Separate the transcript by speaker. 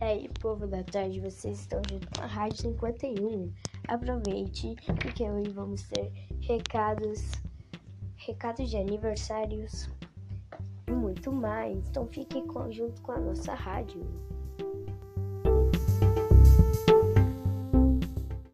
Speaker 1: E aí, povo da tarde, vocês estão junto com a Rádio 51. Aproveite, porque hoje vamos ter recados, recados de aniversários e muito mais. Então fique junto com a nossa rádio.